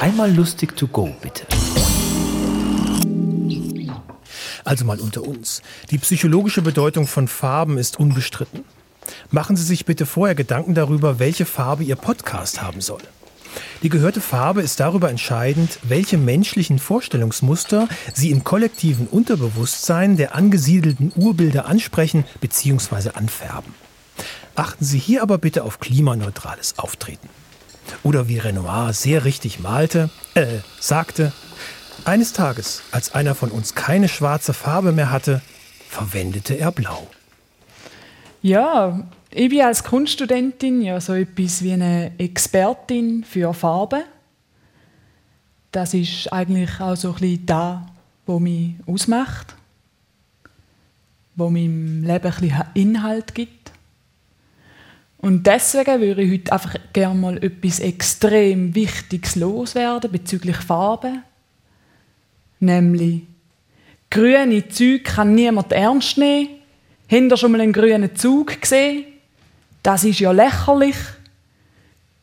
Einmal lustig to go, bitte. Also mal unter uns. Die psychologische Bedeutung von Farben ist unbestritten. Machen Sie sich bitte vorher Gedanken darüber, welche Farbe Ihr Podcast haben soll. Die gehörte Farbe ist darüber entscheidend, welche menschlichen Vorstellungsmuster Sie im kollektiven Unterbewusstsein der angesiedelten Urbilder ansprechen bzw. anfärben. Achten Sie hier aber bitte auf klimaneutrales Auftreten. Oder wie Renoir sehr richtig malte, äh, sagte, eines Tages, als einer von uns keine schwarze Farbe mehr hatte, verwendete er blau. Ja, ich bin als Kunststudentin ja so etwas wie eine Expertin für Farben. Das ist eigentlich auch so ein bisschen was mich ausmacht, was meinem Leben ein Inhalt gibt. Und deswegen würde ich heute einfach gerne mal etwas extrem Wichtiges loswerden bezüglich Farben. Nämlich, grüne Züge kann niemand ernst nehmen. Ihr schon mal einen grünen Zug gesehen? Das ist ja lächerlich.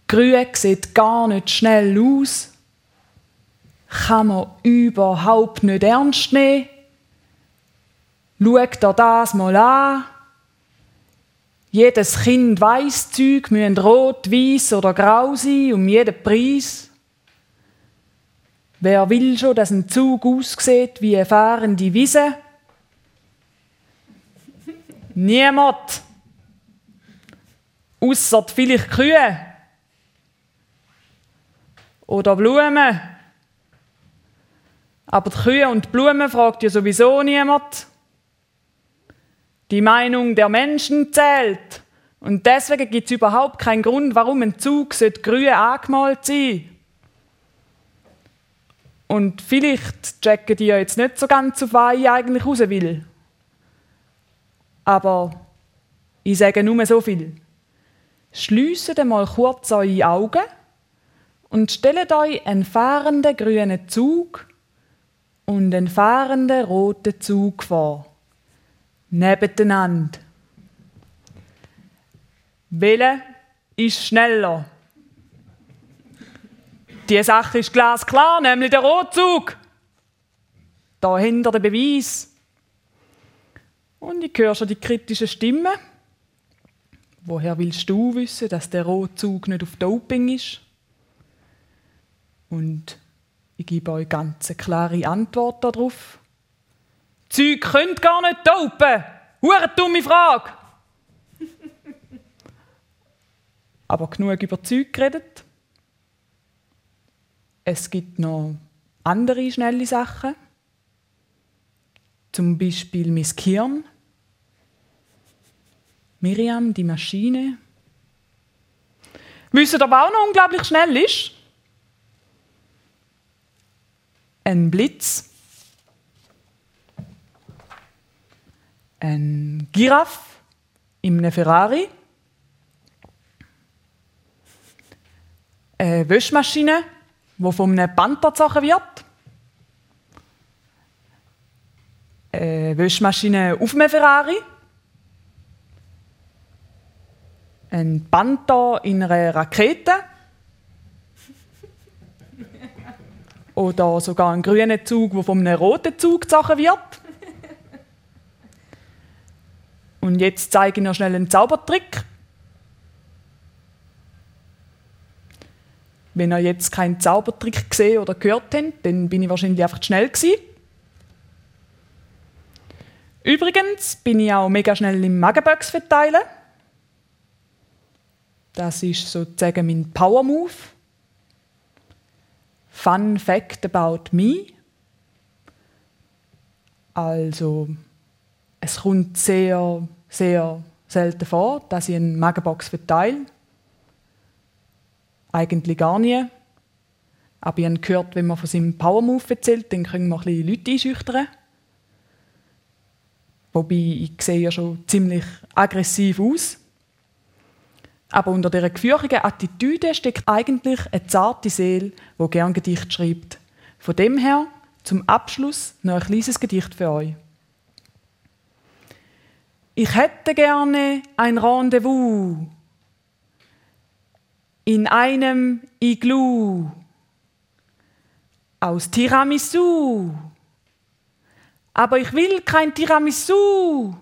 Grün sieht gar nicht schnell aus. Kann man überhaupt nicht ernst nehmen. Schaut dir das mal an. Jedes Kind weiss, Zeug müssen rot, weiß oder grau sein, um jeden Preis. Wer will schon, dass ein Zug aussieht wie eine fahrende Wiese? Niemand. Ausser vielleicht Kühe. Oder Blumen. Aber die Kühe und die Blumen fragt ja sowieso niemand. Die Meinung der Menschen zählt. Und deswegen gibt es überhaupt keinen Grund, warum ein Zug grün angemalt sein Und vielleicht checken die ja jetzt nicht so ganz auf, was ich eigentlich raus will. Aber ich sage nur so viel. Schließt einmal kurz eure Augen und stellt euch einen fahrenden grünen Zug und einen fahrenden roten Zug vor. Nebeneinander. Wille ist schneller. Die Sache ist glasklar, nämlich der Rotzug. Da hinter der Beweis. Und ich höre schon die kritischen Stimmen. Woher willst du wissen, dass der Rotzug nicht auf Doping ist? Und ich gebe euch ganz eine klare Antwort darauf. Zeug könnt gar nicht dopen. Hure dumme Frage. Aber genug über Zeug geredet. Es gibt noch andere schnelle Sachen. Zum Beispiel mein Gehirn. Miriam, die Maschine. Wisst was auch noch unglaublich schnell ist? Ein Blitz. Ein Giraffe in einem Ferrari. Eine Wäschmaschine, die von einem Panther gezogen wird. Eine Wäschmaschine auf einem Ferrari. ein Panther in einer Rakete oder sogar ein grüner Zug, der von einem roten Zug gezogen wird. Und jetzt zeige ich noch schnell einen Zaubertrick. Wenn ihr jetzt keinen Zaubertrick gesehen oder gehört habt, dann bin ich wahrscheinlich einfach schnell gewesen. Übrigens bin ich auch mega schnell im Magenbox verteilen. Das ist sozusagen mein Power Move. Fun Fact about me. Also, es kommt sehr, sehr selten vor, dass ich eine Magenbox verteile. Eigentlich gar nie. Aber ich habe gehört, wenn man von seinem Power Move erzählt, dann können wir ein bisschen Leute einschüchtern. Wobei ich sehe ja schon ziemlich aggressiv aus. Aber unter dieser geführigen Attitüde steckt eigentlich eine zarte Seele, die gern Gedicht schreibt. Von dem her zum Abschluss noch ein kleines Gedicht für euch. Ich hätte gerne ein Rendezvous in einem Iglu aus Tiramisu. Aber ich will kein Tiramisu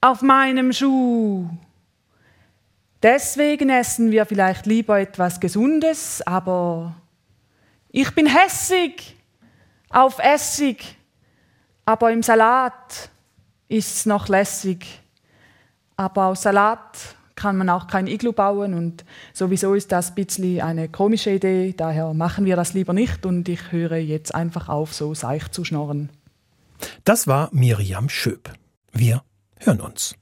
auf meinem Schuh. Deswegen essen wir vielleicht lieber etwas Gesundes, aber ich bin hässig auf Essig, aber im Salat ist's noch lässig. Aber aus Salat kann man auch kein Iglu bauen und sowieso ist das ein bisschen eine komische Idee, daher machen wir das lieber nicht und ich höre jetzt einfach auf, so seich zu schnorren. Das war Miriam Schöp. Wir hören uns.